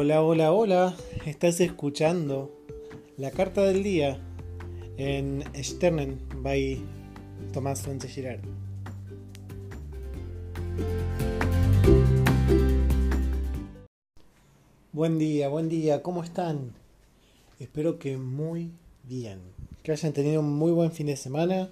Hola, hola, hola. Estás escuchando la carta del día en Sternen by Tomás Sánchez. Buen día, buen día. ¿Cómo están? Espero que muy bien. Que hayan tenido un muy buen fin de semana.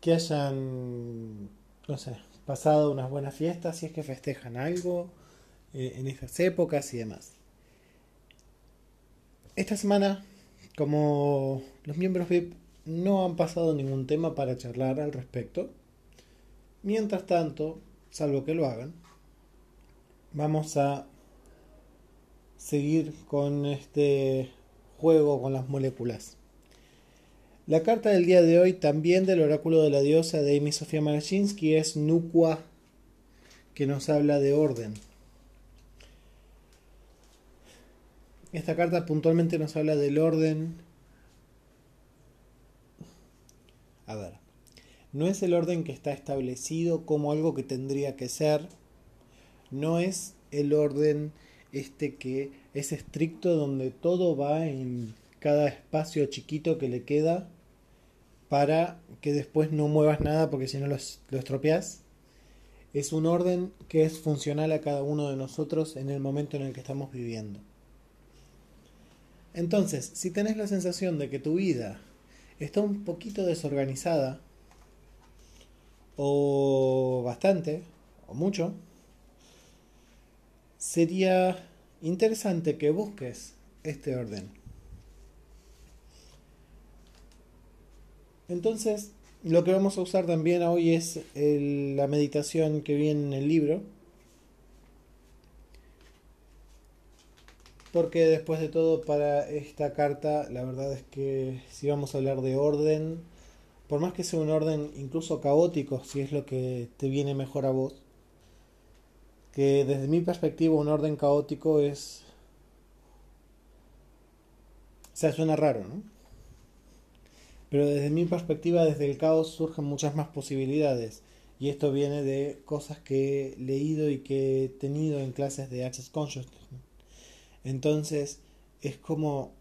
Que hayan, no sé, pasado unas buenas fiestas si es que festejan algo eh, en estas épocas y demás. Esta semana, como los miembros VIP no han pasado ningún tema para charlar al respecto, mientras tanto, salvo que lo hagan, vamos a seguir con este juego con las moléculas. La carta del día de hoy, también del oráculo de la diosa de Amy Sofía Marachinsky, es Nukwa, que nos habla de orden. Esta carta puntualmente nos habla del orden. A ver, no es el orden que está establecido como algo que tendría que ser. No es el orden este que es estricto donde todo va en cada espacio chiquito que le queda para que después no muevas nada porque si no lo, estropeas. Es un orden que es funcional a cada uno de nosotros en el momento en el que estamos viviendo. Entonces, si tenés la sensación de que tu vida está un poquito desorganizada, o bastante, o mucho, sería interesante que busques este orden. Entonces, lo que vamos a usar también hoy es la meditación que viene en el libro, porque después de todo para esta carta la verdad es que si vamos a hablar de orden, por más que sea un orden incluso caótico, si es lo que te viene mejor a vos, que desde mi perspectiva un orden caótico es... O sea, suena raro, ¿no? Pero desde mi perspectiva, desde el caos surgen muchas más posibilidades. Y esto viene de cosas que he leído y que he tenido en clases de Access Consciousness. Entonces, es como,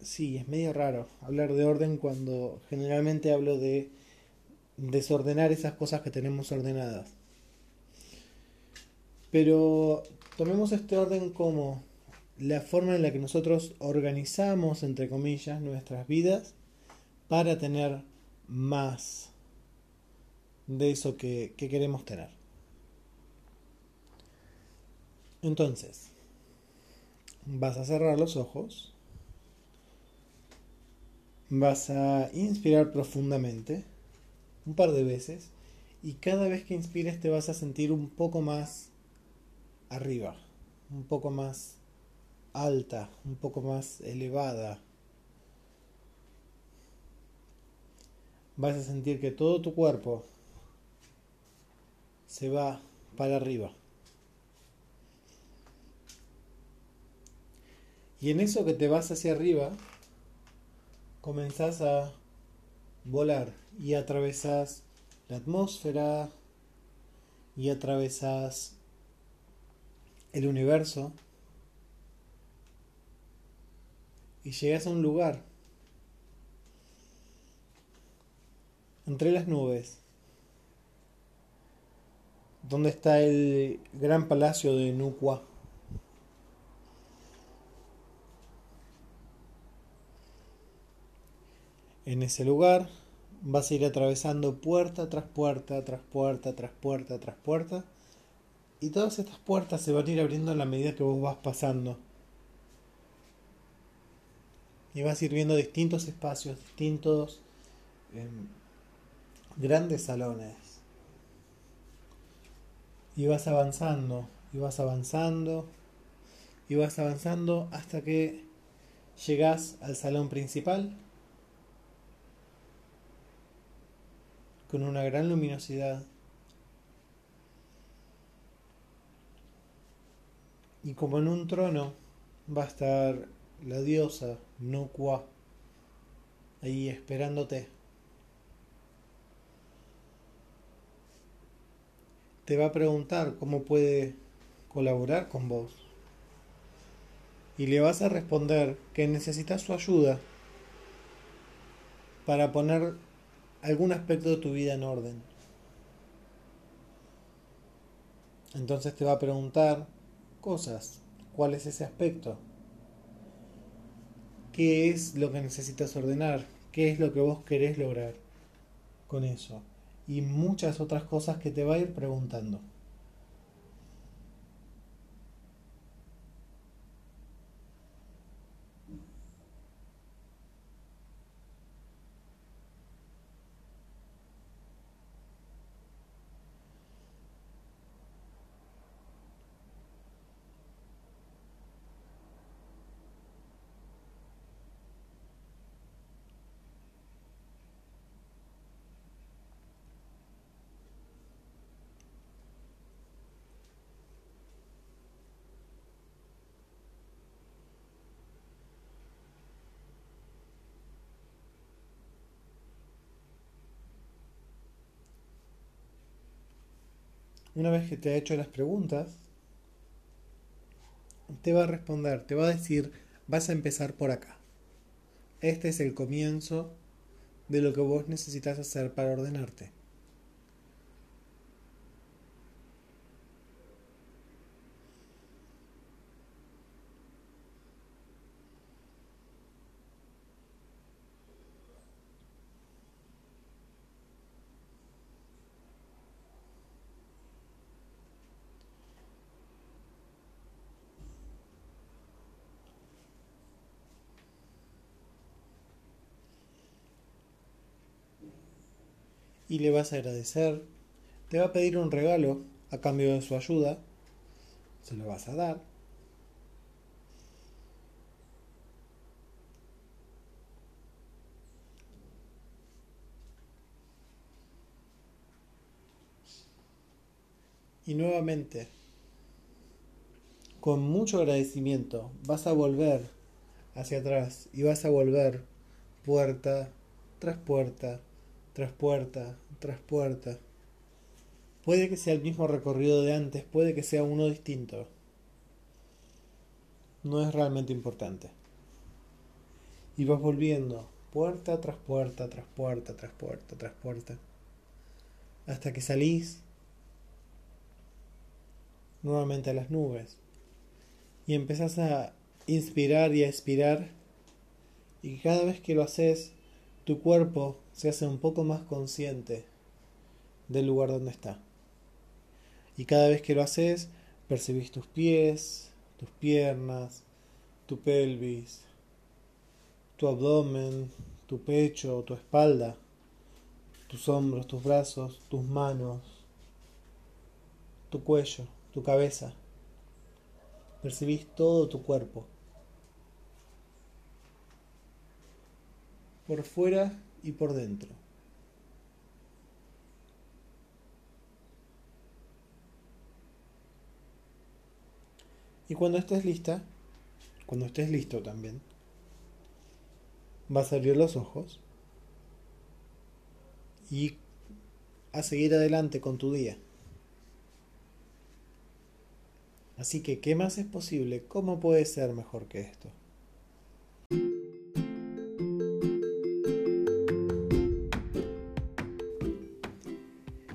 sí, es medio raro hablar de orden cuando generalmente hablo de desordenar esas cosas que tenemos ordenadas. Pero tomemos este orden como la forma en la que nosotros organizamos, entre comillas, nuestras vidas para tener más de eso que, que queremos tener. Entonces, vas a cerrar los ojos, vas a inspirar profundamente un par de veces y cada vez que inspires te vas a sentir un poco más arriba, un poco más alta, un poco más elevada. Vas a sentir que todo tu cuerpo se va para arriba. Y en eso que te vas hacia arriba, comenzás a volar y atravesás la atmósfera y atravesás el universo y llegas a un lugar entre las nubes donde está el gran palacio de Nukwa. En ese lugar vas a ir atravesando puerta tras puerta, tras puerta, tras puerta, tras puerta. Y todas estas puertas se van a ir abriendo a la medida que vos vas pasando. Y vas a ir viendo distintos espacios, distintos em, grandes salones. Y vas avanzando, y vas avanzando, y vas avanzando hasta que llegas al salón principal con una gran luminosidad. Y como en un trono va a estar la diosa Nukwa ahí esperándote. Te va a preguntar cómo puede colaborar con vos. y le vas a responder que necesitas su ayuda para poner algún aspecto de tu vida en orden. Entonces te va a preguntar cosas. ¿Cuál es ese aspecto? ¿Qué es lo que necesitas ordenar? ¿Qué es lo que vos querés lograr con eso? Y muchas otras cosas que te va a ir preguntando. Una vez que te ha hecho las preguntas, te va a responder, te va a decir, vas a empezar por acá. Este es el comienzo de lo que vos necesitas hacer para ordenarte. Y le vas a agradecer. Te va a pedir un regalo a cambio de su ayuda. Se lo vas a dar. Y nuevamente, con mucho agradecimiento, vas a volver hacia atrás y vas a volver puerta tras puerta tras puerta, tras puerta. Puede que sea el mismo recorrido de antes, puede que sea uno distinto. No es realmente importante. Y vas volviendo, puerta tras puerta, tras puerta, tras puerta, tras puerta. Hasta que salís nuevamente a las nubes. Y empezás a inspirar y a expirar. Y cada vez que lo haces, tu cuerpo se hace un poco más consciente del lugar donde está. Y cada vez que lo haces, percibís tus pies, tus piernas, tu pelvis, tu abdomen, tu pecho, tu espalda, tus hombros, tus brazos, tus manos, tu cuello, tu cabeza. Percibís todo tu cuerpo. Por fuera y por dentro. Y cuando estés lista, cuando estés listo también, vas a abrir los ojos y a seguir adelante con tu día. Así que, ¿qué más es posible? ¿Cómo puede ser mejor que esto?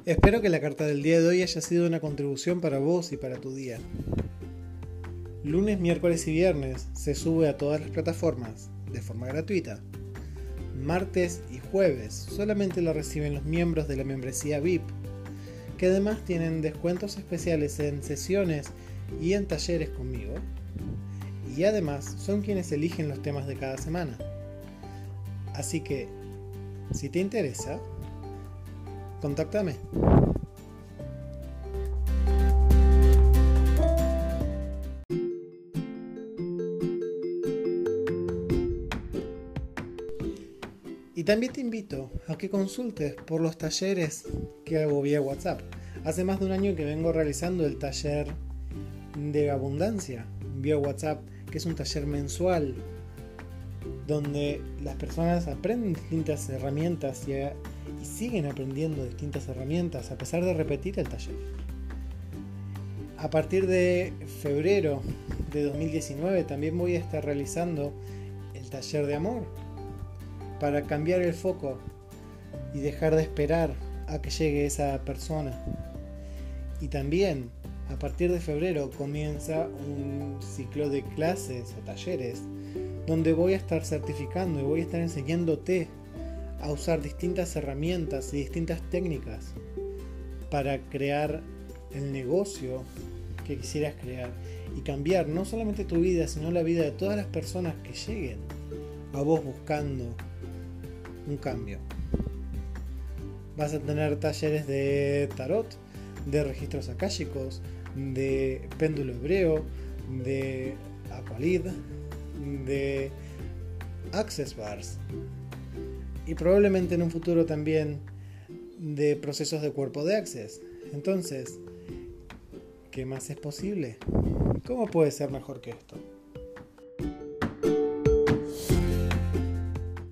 Espero que la carta del día de hoy haya sido una contribución para vos y para tu día. Lunes, miércoles y viernes se sube a todas las plataformas de forma gratuita. Martes y jueves solamente lo reciben los miembros de la membresía VIP, que además tienen descuentos especiales en sesiones y en talleres conmigo. Y además son quienes eligen los temas de cada semana. Así que, si te interesa, contáctame. Y también te invito a que consultes por los talleres que hago vía WhatsApp. Hace más de un año que vengo realizando el taller de abundancia vía WhatsApp, que es un taller mensual donde las personas aprenden distintas herramientas y siguen aprendiendo distintas herramientas a pesar de repetir el taller. A partir de febrero de 2019 también voy a estar realizando el taller de amor para cambiar el foco y dejar de esperar a que llegue esa persona. Y también a partir de febrero comienza un ciclo de clases o talleres donde voy a estar certificando y voy a estar enseñándote a usar distintas herramientas y distintas técnicas para crear el negocio que quisieras crear y cambiar no solamente tu vida, sino la vida de todas las personas que lleguen a vos buscando un cambio. Vas a tener talleres de tarot, de registros akáshicos, de péndulo hebreo, de aqualid, de access bars y probablemente en un futuro también de procesos de cuerpo de access. Entonces, ¿qué más es posible? ¿Cómo puede ser mejor que esto?